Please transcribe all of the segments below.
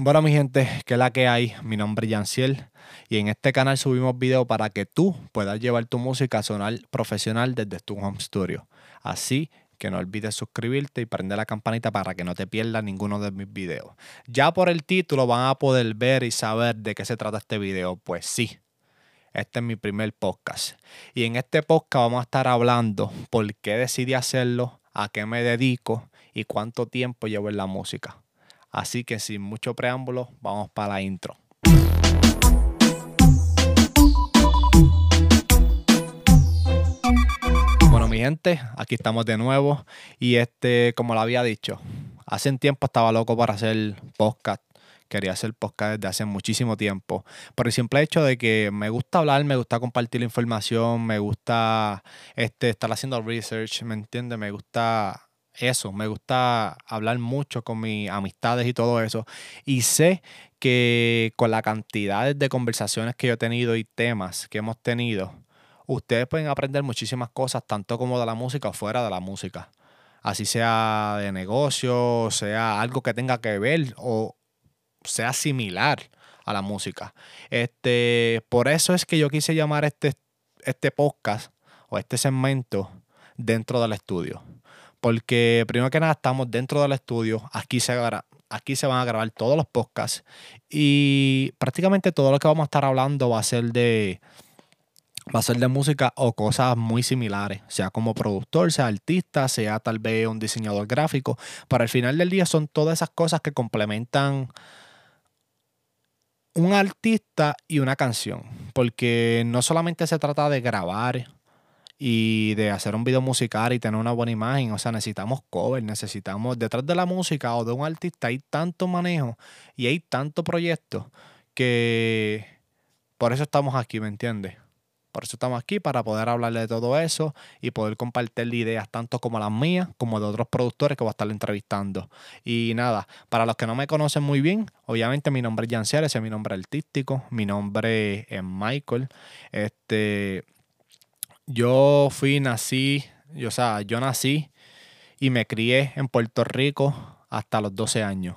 Bueno, mi gente, ¿qué es la que hay? Mi nombre es Yanciel y en este canal subimos videos para que tú puedas llevar tu música a sonar profesional desde tu home studio. Así que no olvides suscribirte y prender la campanita para que no te pierdas ninguno de mis videos. Ya por el título van a poder ver y saber de qué se trata este video. Pues sí, este es mi primer podcast. Y en este podcast vamos a estar hablando por qué decidí hacerlo, a qué me dedico y cuánto tiempo llevo en la música. Así que sin mucho preámbulo, vamos para la intro. Bueno, mi gente, aquí estamos de nuevo. Y este, como lo había dicho, hace un tiempo estaba loco para hacer podcast quería hacer podcast desde hace muchísimo tiempo. Por el simple hecho de que me gusta hablar, me gusta compartir información, me gusta este, estar haciendo research, ¿me entiendes? Me gusta eso, me gusta hablar mucho con mis amistades y todo eso. Y sé que con la cantidad de conversaciones que yo he tenido y temas que hemos tenido, ustedes pueden aprender muchísimas cosas, tanto como de la música o fuera de la música. Así sea de negocio, sea algo que tenga que ver o sea similar a la música. Este, por eso es que yo quise llamar este, este podcast o este segmento dentro del estudio. Porque primero que nada estamos dentro del estudio, aquí se, aquí se van a grabar todos los podcasts y prácticamente todo lo que vamos a estar hablando va a ser de va a ser de música o cosas muy similares, sea como productor, sea artista, sea tal vez un diseñador gráfico. Para el final del día son todas esas cosas que complementan un artista y una canción, porque no solamente se trata de grabar y de hacer un video musical y tener una buena imagen, o sea, necesitamos cover, necesitamos detrás de la música o de un artista hay tanto manejo y hay tanto proyecto que por eso estamos aquí, ¿me entiendes? Por eso estamos aquí, para poder hablarle de todo eso y poder compartir ideas tanto como las mías, como de otros productores que voy a estar entrevistando. Y nada, para los que no me conocen muy bien, obviamente mi nombre es Janciel, ese es mi nombre artístico, mi nombre es Michael. Este, yo fui, nací, yo, o sea, yo nací y me crié en Puerto Rico hasta los 12 años.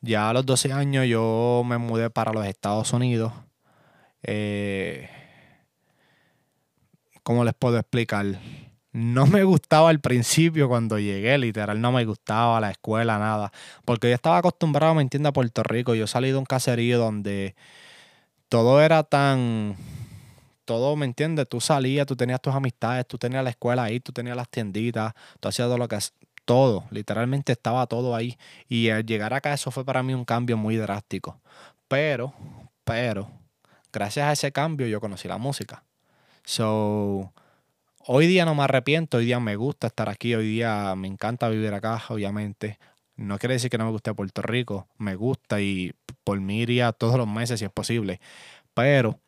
Ya a los 12 años yo me mudé para los Estados Unidos. Eh, ¿cómo les puedo explicar? No me gustaba al principio cuando llegué, literal, no me gustaba la escuela, nada. Porque yo estaba acostumbrado, me entiende, a Puerto Rico. Yo salí de un caserío donde todo era tan. Todo, ¿me entiendes? Tú salías, tú tenías tus amistades, tú tenías la escuela ahí, tú tenías las tienditas, tú hacías todo lo que. Todo, literalmente estaba todo ahí. Y al llegar acá, eso fue para mí un cambio muy drástico. Pero, pero, gracias a ese cambio, yo conocí la música. So, hoy día no me arrepiento, hoy día me gusta estar aquí, hoy día me encanta vivir acá, obviamente. No quiere decir que no me guste Puerto Rico, me gusta y por mí iría todos los meses si es posible. Pero,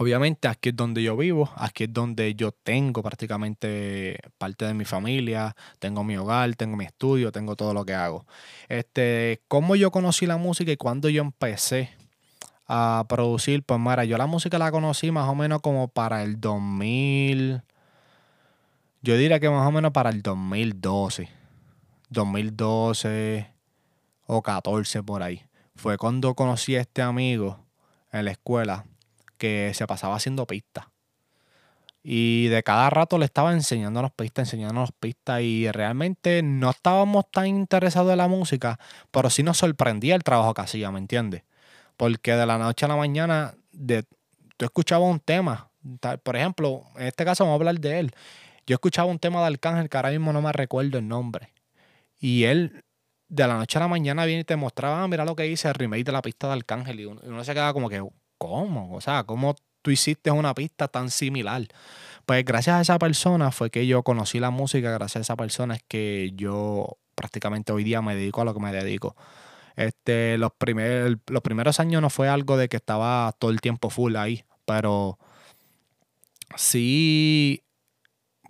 obviamente, aquí es donde yo vivo, aquí es donde yo tengo prácticamente parte de mi familia, tengo mi hogar, tengo mi estudio, tengo todo lo que hago. Este, ¿Cómo yo conocí la música y cuándo yo empecé a producir, pues mira, yo la música la conocí más o menos como para el 2000, yo diría que más o menos para el 2012, 2012 o 14 por ahí. Fue cuando conocí a este amigo en la escuela que se pasaba haciendo pistas. Y de cada rato le estaba enseñando las pistas, enseñando las pistas. Y realmente no estábamos tan interesados en la música, pero sí nos sorprendía el trabajo que hacía, ¿me entiendes? Porque de la noche a la mañana de, tú escuchabas un tema. Por ejemplo, en este caso vamos a hablar de él. Yo escuchaba un tema de Arcángel que ahora mismo no me recuerdo el nombre. Y él de la noche a la mañana viene y te mostraba, ah, mira lo que hice, el remake de la pista de Arcángel. Y uno, se queda como que, ¿cómo? O sea, ¿cómo tú hiciste una pista tan similar? Pues gracias a esa persona fue que yo conocí la música, gracias a esa persona es que yo prácticamente hoy día me dedico a lo que me dedico. Este, los, los primeros años no fue algo de que estaba todo el tiempo full ahí, pero sí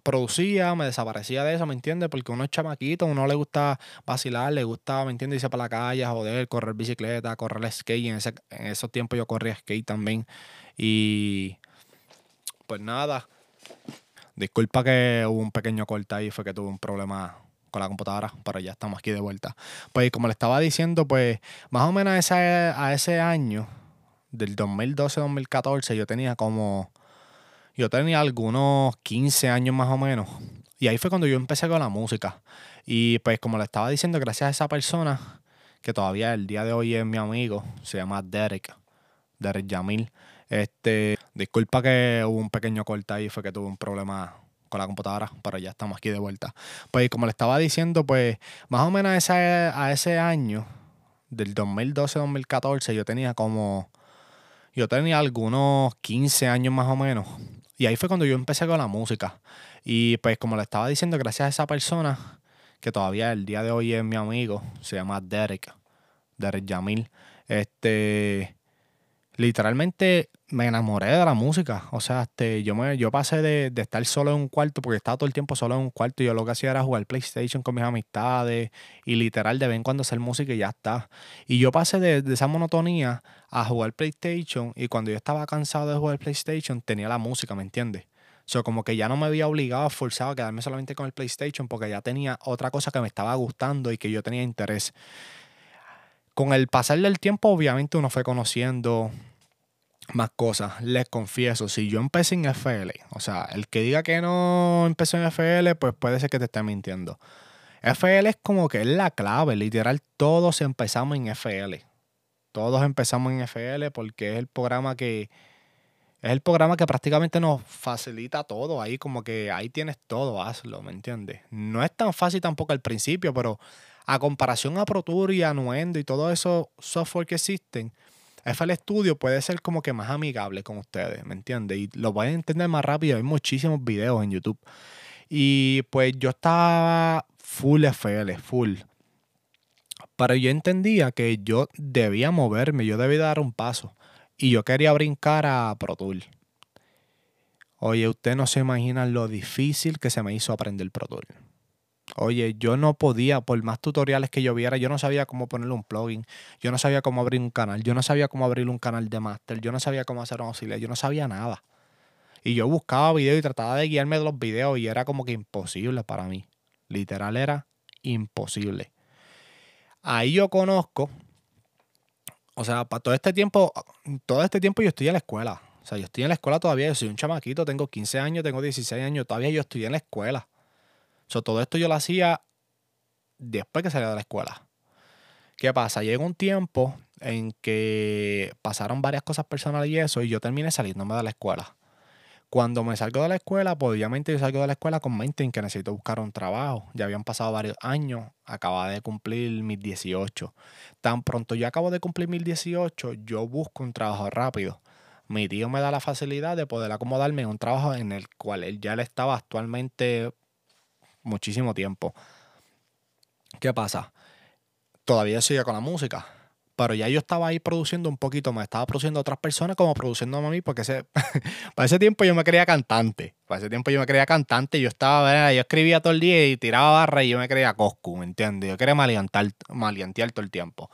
producía, me desaparecía de eso, ¿me entiendes? Porque uno es chamaquito, uno le gusta vacilar, le gusta, ¿me entiendes? Irse para la calle, joder, correr bicicleta, correr skate. En, ese, en esos tiempos yo corría skate también. Y pues nada, disculpa que hubo un pequeño corte ahí, fue que tuve un problema con la computadora, pero ya estamos aquí de vuelta. Pues como le estaba diciendo, pues más o menos a ese, a ese año, del 2012-2014, yo tenía como, yo tenía algunos 15 años más o menos. Y ahí fue cuando yo empecé con la música. Y pues como le estaba diciendo, gracias a esa persona, que todavía el día de hoy es mi amigo, se llama Derek, Derek Yamil. Este, disculpa que hubo un pequeño corte ahí, fue que tuve un problema con la computadora, pero ya estamos aquí de vuelta. Pues como le estaba diciendo, pues más o menos a ese, a ese año, del 2012-2014, yo tenía como, yo tenía algunos 15 años más o menos. Y ahí fue cuando yo empecé con la música. Y pues como le estaba diciendo, gracias a esa persona, que todavía el día de hoy es mi amigo, se llama Derek, Derek Yamil. Este, literalmente me enamoré de la música. O sea, este, yo, me, yo pasé de, estar solo en un cuarto, porque estaba todo el tiempo solo en un cuarto y yo lo que hacía era jugar PlayStation con mis amistades y literal de vez en cuando hacer música y ya está. Y yo pasé de, esa monotonía a jugar PlayStation y cuando yo estaba cansado de jugar PlayStation tenía la música, ¿me entiendes? O sea, como que ya no me había obligado, forzado a quedarme solamente con el PlayStation porque ya tenía otra cosa que me estaba gustando y que yo tenía interés. Con el pasar del tiempo, obviamente uno fue conociendo más cosas. Les confieso, si yo empecé en FL, o sea, el que diga que no empezó en FL, pues puede ser que te esté mintiendo. FL es como que es la clave, literal, todos empezamos en FL. Todos empezamos en FL porque es el programa que es el programa que prácticamente nos facilita todo. Ahí como que ahí tienes todo, hazlo, ¿me entiendes? No es tan fácil tampoco al principio, pero a comparación a Pro Tour y a Nuendo y todo esos software que existen, FL Studio puede ser como que más amigable con ustedes, ¿me entiendes? Y lo pueden entender más rápido. Hay muchísimos videos en YouTube. Y pues yo estaba full FL, full. Pero yo entendía que yo debía moverme, yo debía dar un paso. Y yo quería brincar a Pro Tool. Oye, usted no se imagina lo difícil que se me hizo aprender Pro Tool. Oye, yo no podía, por más tutoriales que yo viera, yo no sabía cómo ponerle un plugin, yo no sabía cómo abrir un canal, yo no sabía cómo abrir un canal de master, yo no sabía cómo hacer un auxiliar, yo no sabía nada. Y yo buscaba videos y trataba de guiarme de los videos y era como que imposible para mí. Literal era imposible. Ahí yo conozco, o sea, para todo este tiempo, todo este tiempo yo estoy en la escuela. O sea, yo estoy en la escuela todavía, yo soy un chamaquito, tengo 15 años, tengo 16 años, todavía yo estoy en la escuela todo esto yo lo hacía después que salía de la escuela. ¿Qué pasa? Llega un tiempo en que pasaron varias cosas personales y eso, y yo terminé saliéndome de la escuela. Cuando me salgo de la escuela, pues obviamente yo salgo de la escuela con mente en que necesito buscar un trabajo. Ya habían pasado varios años, acababa de cumplir mis 18. Tan pronto yo acabo de cumplir mis 18, yo busco un trabajo rápido. Mi tío me da la facilidad de poder acomodarme en un trabajo en el cual él ya le estaba actualmente muchísimo tiempo. ¿Qué pasa? Todavía sigue con la música. Pero ya yo estaba ahí produciendo un poquito más. Estaba produciendo a otras personas como produciendo a mí, porque ese, para ese tiempo yo me creía cantante. Para ese tiempo yo me creía cantante. Yo estaba, yo escribía todo el día y tiraba barra y yo me creía Coscu, ¿me entiendes? Yo quería maleantar, maleantear todo el tiempo.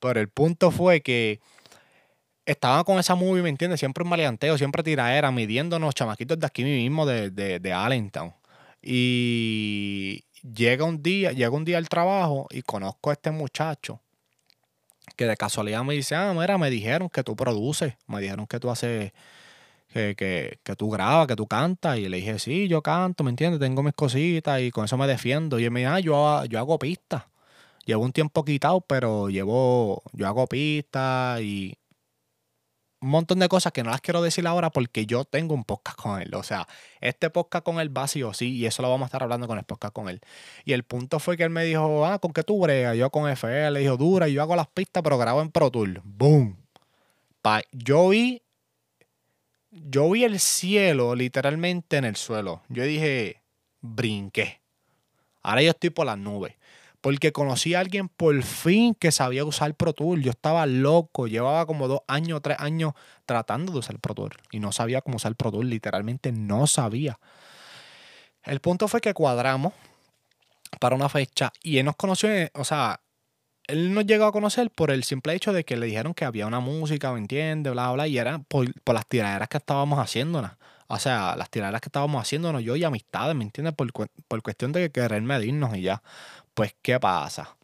Pero el punto fue que estaba con esa movie, ¿me entiendes? Siempre un maleanteo, siempre tiraera, midiéndonos chamaquitos de aquí mismo, de, de, de Allentown. Y llega un día, llega un día al trabajo y conozco a este muchacho que de casualidad me dice, ah, mira, me dijeron que tú produces, me dijeron que tú haces, que, que, que tú grabas, que tú cantas. Y le dije, sí, yo canto, ¿me entiendes? Tengo mis cositas y con eso me defiendo. Y él me dice, ah, yo, yo hago pistas. Llevo un tiempo quitado, pero llevo, yo hago pistas y un montón de cosas que no las quiero decir ahora porque yo tengo un podcast con él. O sea, este podcast con él va sí o sí, y eso lo vamos a estar hablando con el podcast con él. Y el punto fue que él me dijo, ah, ¿con qué tú bregas? Yo con FL, le dijo, dura, yo hago las pistas, pero grabo en Pro Tool. ¡Boom! Pa yo vi, yo vi el cielo literalmente en el suelo. Yo dije, brinqué. Ahora yo estoy por las nubes porque conocí a alguien por fin que sabía usar Pro Tool. Yo estaba loco, llevaba como dos años, tres años tratando de usar Pro Tool y no sabía cómo usar Pro Tool, literalmente no sabía. El punto fue que cuadramos para una fecha y él nos conoció, o sea, él nos llegó a conocer por el simple hecho de que le dijeron que había una música, ¿me entiendes? Bla, bla, y era por, las tiraderas que estábamos haciendo. O sea, las tiraderas que estábamos haciéndonos yo y amistades, ¿me entiendes? Por, por cuestión de querer medirnos y ya. Pues, ¿qué pasa?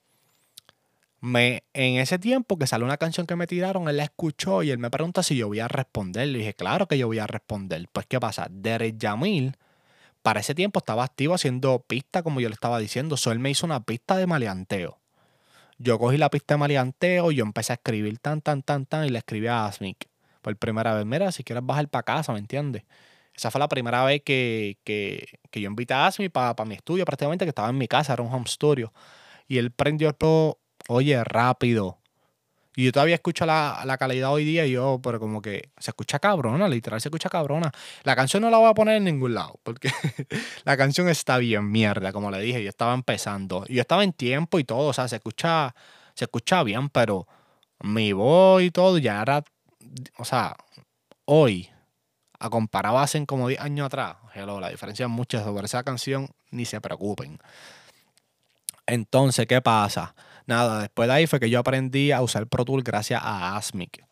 Me, en ese tiempo que salió una canción que me tiraron, él la escuchó y él me pregunta si yo voy a responder. Le dije, claro que yo voy a responder. Pues, ¿qué pasa? Derek Yamil, para ese tiempo estaba activo haciendo pista, como yo le estaba diciendo. So, él me hizo una pista de maleanteo. Yo cogí la pista de maleanteo, yo empecé a escribir tan, tan, tan, tan, y le escribí a Asmic por primera vez. Mira, si quieres bajar para casa, ¿me entiendes? Esa fue la primera vez que, que, que yo invité a Asmi para mi estudio, prácticamente, que estaba en mi casa, era un home studio. Y él prendió el pro, oye, rápido. Y yo todavía escucho la, la, calidad hoy día y yo, pero como que se escucha cabrona, literal se escucha cabrona. La canción no la voy a poner en ningún lado, porque la canción está bien mierda, como le dije, yo estaba empezando. Yo estaba en tiempo y todo, o sea, se escucha, se escucha bien, pero mi voz y todo ya era, o sea, hoy, a comparado hace como 10 años atrás, hello, la diferencia es mucha sobre esa canción, ni se preocupen. Entonces, ¿qué pasa? Nada, después de ahí fue que yo aprendí a usar Pro Tools gracias a Asmic.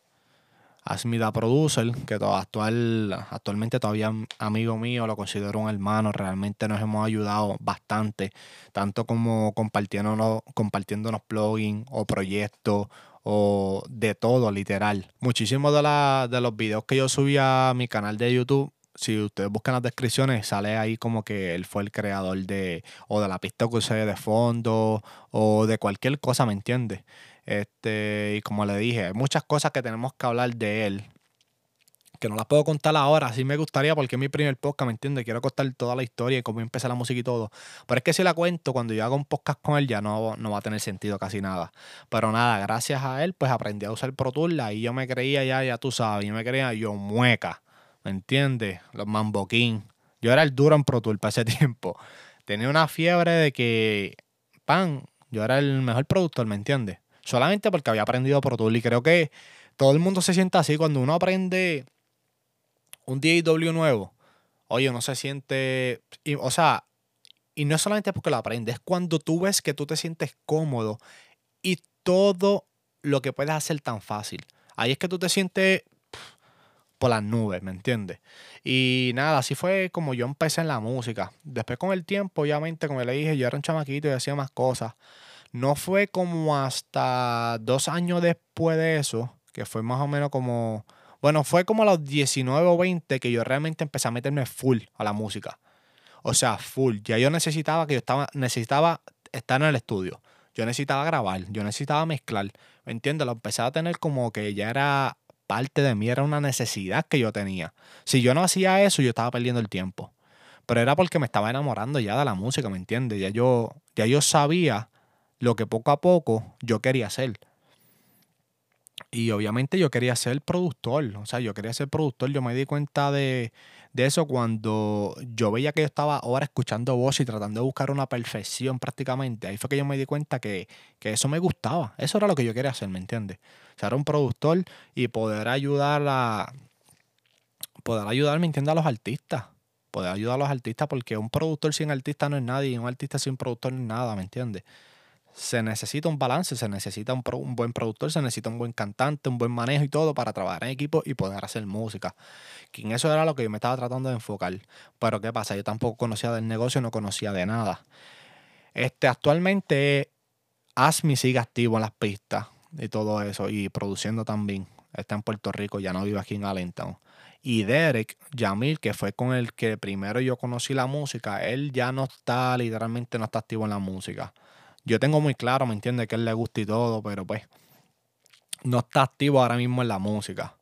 Asmic da Producer, que actual, actualmente todavía amigo mío, lo considero un hermano, realmente nos hemos ayudado bastante, tanto como compartiéndonos, compartiéndonos plugins o proyectos o de todo, literal. Muchísimos de, de los videos que yo subí a mi canal de YouTube, si ustedes buscan las descripciones, sale ahí como que él fue el creador de, o de la pista que usé de fondo, o de cualquier cosa, ¿me entiendes? Este, y como le dije, hay muchas cosas que tenemos que hablar de él, que no las puedo contar ahora, así me gustaría porque es mi primer podcast, ¿me entiendes? Quiero contar toda la historia y cómo empezó la música y todo. Pero es que si la cuento, cuando yo haga un podcast con él ya no, no va a tener sentido casi nada. Pero nada, gracias a él pues aprendí a usar Pro Tools, ahí yo me creía ya, ya tú sabes, yo me creía yo mueca, ¿me entiendes? Los Mambo King. Yo era el duro en Pro Tools para ese tiempo. Tenía una fiebre de que, pan, yo era el mejor productor, ¿me entiendes? Solamente porque había aprendido Pro Tools y creo que todo el mundo se sienta así cuando uno aprende un DAW nuevo, oye, uno se siente, o sea, y no es solamente porque lo aprendes, es cuando tú ves que tú te sientes cómodo y todo lo que puedes hacer tan fácil. Ahí es que tú te sientes por las nubes, ¿me entiendes? Y nada, así fue como yo empecé en la música. Después con el tiempo, obviamente, como le dije, yo era un chamaquito y hacía más cosas. No fue como hasta dos años después de eso, que fue más o menos como bueno, fue como a los 19 o 20 que yo realmente empecé a meterme full a la música. O sea, full. Ya yo necesitaba que yo estaba, necesitaba estar en el estudio. Yo necesitaba grabar, yo necesitaba mezclar. ¿Me entiendes? Lo empecé a tener como que ya era parte de mí, era una necesidad que yo tenía. Si yo no hacía eso, yo estaba perdiendo el tiempo. Pero era porque me estaba enamorando ya de la música, ¿me entiendes? Ya yo, ya yo sabía lo que poco a poco yo quería hacer. Y obviamente yo quería ser productor, o sea, yo quería ser productor. Yo me di cuenta de, eso cuando yo veía que yo estaba ahora escuchando voz y tratando de buscar una perfección prácticamente. Ahí fue que yo me di cuenta que, eso me gustaba. Eso era lo que yo quería hacer, ¿me entiendes? Ser un productor y poder ayudar a. Poder ayudar, ¿me entiendes? A los artistas. Poder ayudar a los artistas porque un productor sin artista no es nadie y un artista sin productor no es nada, ¿me entiendes? Se necesita un balance, se necesita un, buen productor, se necesita un buen cantante, un buen manejo y todo para trabajar en equipo y poder hacer música. Que en eso era lo que yo me estaba tratando de enfocar. Pero ¿qué pasa? Yo tampoco conocía del negocio, no conocía de nada. Este, actualmente Asmi sigue activo en las pistas y todo eso y produciendo también. Está en Puerto Rico, ya no vive aquí en Allentown. Y Derek Yamil, que fue con el que primero yo conocí la música, él ya no está, literalmente no está activo en la música yo tengo muy claro, ¿me entiende Que él le gusta y todo, pero pues no está activo ahora mismo en la música.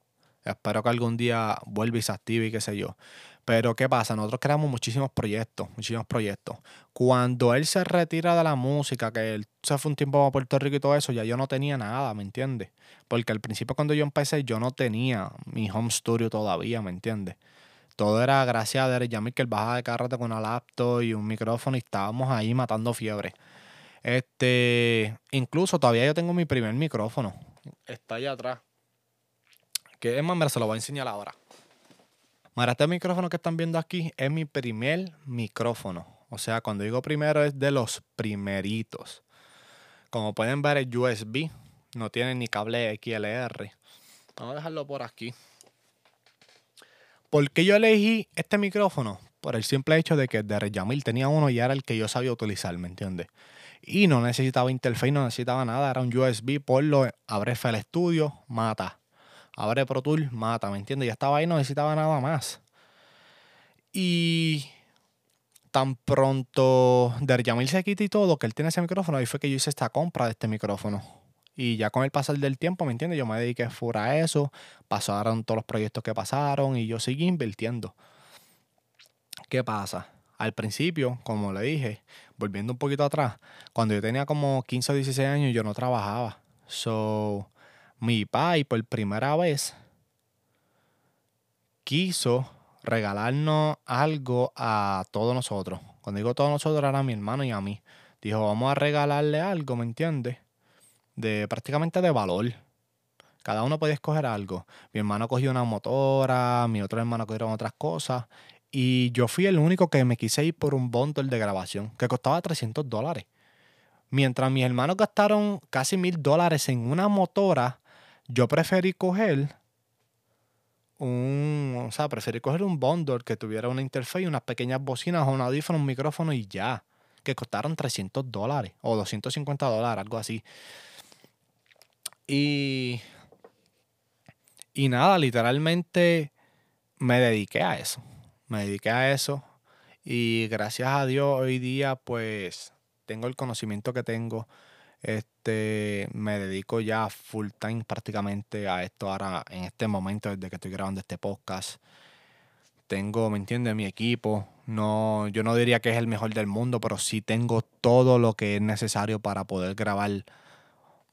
Espero que algún día vuelva y se active y qué sé yo. Pero ¿qué pasa? Nosotros creamos muchísimos proyectos, muchísimos proyectos. Cuando él se retira de la música, que él se fue un tiempo a Puerto Rico y todo eso, ya yo no tenía nada, ¿me entiendes? Porque al principio cuando yo empecé yo no tenía mi home studio todavía, ¿me entiendes? Todo era gracias a Derek Yamil que él bajaba de carrete con una laptop y un micrófono y estábamos ahí matando fiebre. Este, incluso todavía yo tengo mi primer micrófono. Está allá atrás. Que es más, me se lo voy a enseñar ahora. Mira, este micrófono que están viendo aquí es mi primer micrófono. O sea, cuando digo primero es de los primeritos. Como pueden ver es USB. No tiene ni cable XLR. Vamos a dejarlo por aquí. ¿Por qué yo elegí este micrófono? Por el simple hecho de que de Yamil tenía uno y era el que yo sabía utilizar, ¿me entiendes? Y no necesitaba interface, no necesitaba nada, era un USB, ponlo, abre FL Studio, mata. Abre Pro Tool, mata, ¿me entiendes? Ya estaba ahí, no necesitaba nada más. Y tan pronto Derjamil se quita y todo, que él tiene ese micrófono, ahí fue que yo hice esta compra de este micrófono. Y ya con el pasar del tiempo, ¿me entiendes? Yo me dediqué fuera a eso, pasaron todos los proyectos que pasaron y yo seguí invirtiendo. ¿Qué pasa? Al principio, como le dije, volviendo un poquito atrás, cuando yo tenía como 15 o 16 años, yo no trabajaba. So, mi pai por primera vez quiso regalarnos algo a todos nosotros. Cuando digo todos nosotros, era a mi hermano y a mí. Dijo, vamos a regalarle algo, ¿me entiendes? De prácticamente de valor. Cada uno podía escoger algo. Mi hermano cogió una motora, mi otro hermano cogieron otras cosas. Y yo fui el único que me quise ir por un bundle de grabación que costaba 300 dólares. Mientras mis hermanos gastaron casi mil dólares en una motora, yo preferí coger un, o sea, preferí coger un bundle que tuviera una interfaz, unas pequeñas bocinas un audífono, un micrófono y ya, que costaron 300 dólares o 250 dólares, algo así. Y, y nada, literalmente me dediqué a eso, me dediqué a eso y gracias a Dios hoy día pues tengo el conocimiento que tengo este, me dedico ya full time prácticamente a esto ahora en este momento desde que estoy grabando este podcast. Tengo, ¿me entiendes? Mi equipo. No, yo no diría que es el mejor del mundo, pero sí tengo todo lo que es necesario para poder grabar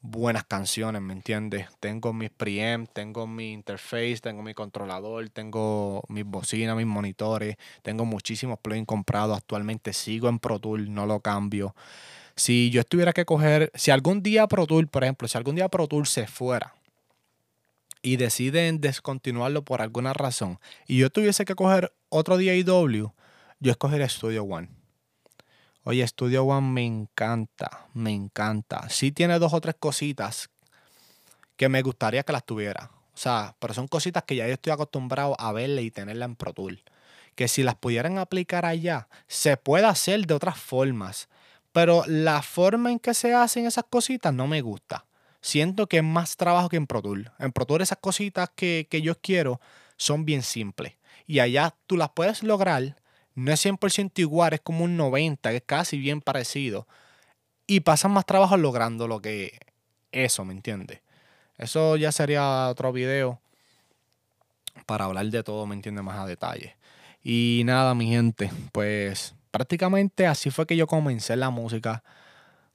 buenas canciones, ¿me entiendes? Tengo mis preamp, tengo mi interface, tengo mi controlador, tengo mis bocinas, mis monitores, tengo muchísimos plugins comprados actualmente, sigo en Pro Tool, no lo cambio. Si yo tuviera que coger, si algún día Pro Tool, por ejemplo, si algún día Pro Tool se fuera y deciden descontinuarlo por alguna razón y yo tuviese que coger otro día IW, yo escogería Studio One. Oye, Studio One me encanta, me encanta. Sí tiene dos o tres cositas que me gustaría que las tuviera. O sea, pero son cositas que ya yo estoy acostumbrado a verle y tenerla en Pro Tool. Que si las pudieran aplicar allá, se puede hacer de otras formas. Pero la forma en que se hacen esas cositas no me gusta. Siento que es más trabajo que en Pro Tool. En Pro Tool esas cositas que, yo quiero son bien simples. Y allá tú las puedes lograr. No es 100% igual, es como un 90, es casi bien parecido. Y pasan más trabajo logrando lo que eso, ¿me entiendes? Eso ya sería otro video para hablar de todo, ¿me entiendes? Más a detalle. Y nada, mi gente, pues prácticamente así fue que yo comencé la música.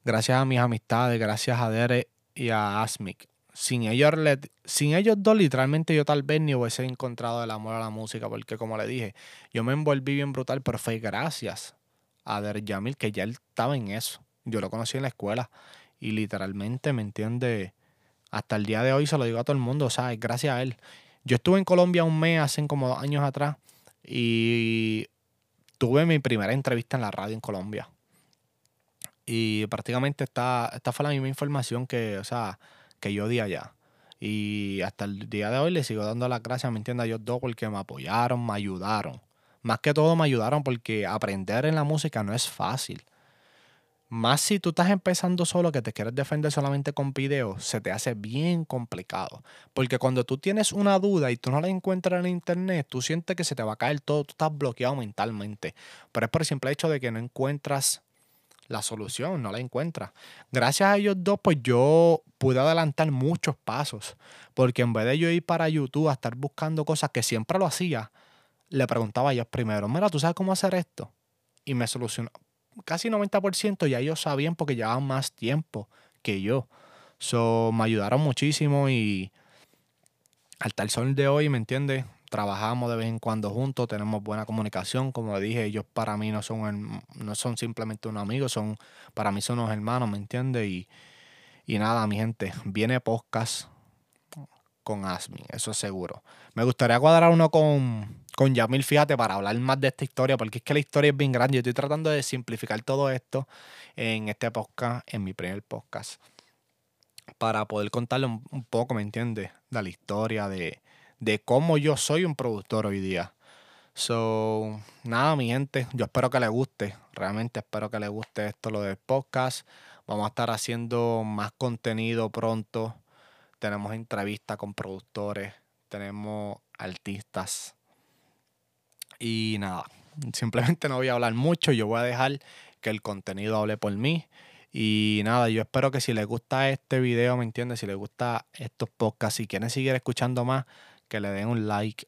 Gracias a mis amistades, gracias a Dere y a Asmic. Sin ellos, sin ellos dos, literalmente yo tal vez ni hubiese encontrado el amor a la música, porque como le dije, yo me envolví bien brutal, pero fue gracias a Der Yamil que ya él estaba en eso. Yo lo conocí en la escuela y literalmente, ¿me entiende? Hasta el día de hoy se lo digo a todo el mundo, o sea, es gracias a él. Yo estuve en Colombia un mes, hace como dos años atrás, y tuve mi primera entrevista en la radio en Colombia. Y prácticamente esta, esta fue la misma información que, o sea, que yo di allá. Y hasta el día de hoy le sigo dando las gracias, ¿me entiendes? A ellos dos porque me apoyaron, me ayudaron. Más que todo me ayudaron porque aprender en la música no es fácil. Más si tú estás empezando solo, que te quieres defender solamente con videos, se te hace bien complicado. Porque cuando tú tienes una duda y tú no la encuentras en internet, tú sientes que se te va a caer todo, tú estás bloqueado mentalmente. Pero es por el simple hecho de que no encuentras la solución, no la encuentras. Gracias a ellos dos, pues yo pude adelantar muchos pasos. Porque en vez de yo ir para YouTube a estar buscando cosas que siempre lo hacía, le preguntaba a ellos primero, mira, ¿tú sabes cómo hacer esto? Y me solucionó casi 90% ya ellos sabían porque llevaban más tiempo que yo. So, me ayudaron muchísimo y hasta el sol de hoy, ¿me entiendes? Trabajamos de vez en cuando juntos, tenemos buena comunicación. Como dije, ellos para mí no son, no son simplemente unos amigos, son, para mí son unos hermanos, ¿me entiendes? Y, y nada, mi gente, viene podcast con Asmin, eso es seguro. Me gustaría cuadrar uno con, con Yamil, fíjate, para hablar más de esta historia, porque es que la historia es bien grande. Yo estoy tratando de simplificar todo esto en este podcast, en mi primer podcast, para poder contarle un, poco, ¿me entiendes? De la historia, de, de cómo yo soy un productor hoy día. So, nada, mi gente, yo espero que les guste. Realmente espero que les guste esto, lo del podcast. Vamos a estar haciendo más contenido pronto. Tenemos entrevistas con productores, tenemos artistas. Y nada, simplemente no voy a hablar mucho, yo voy a dejar que el contenido hable por mí. Y nada, yo espero que si les gusta este video, ¿me entiendes? Si les gusta estos podcasts, si quieren seguir escuchando más, que le den un like,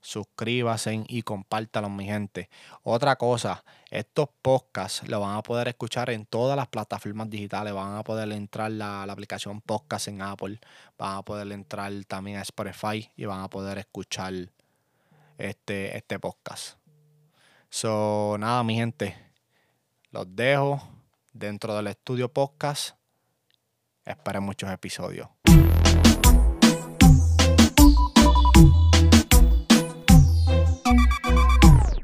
suscríbanse y compártanlo, mi gente. Otra cosa, estos podcasts lo van a poder escuchar en todas las plataformas digitales. Van a poder entrar la, aplicación podcast en Apple, van a poder entrar también a Spotify y van a poder escuchar este, este podcast. So, nada, mi gente, los dejo dentro del estudio podcast. Esperen muchos episodios.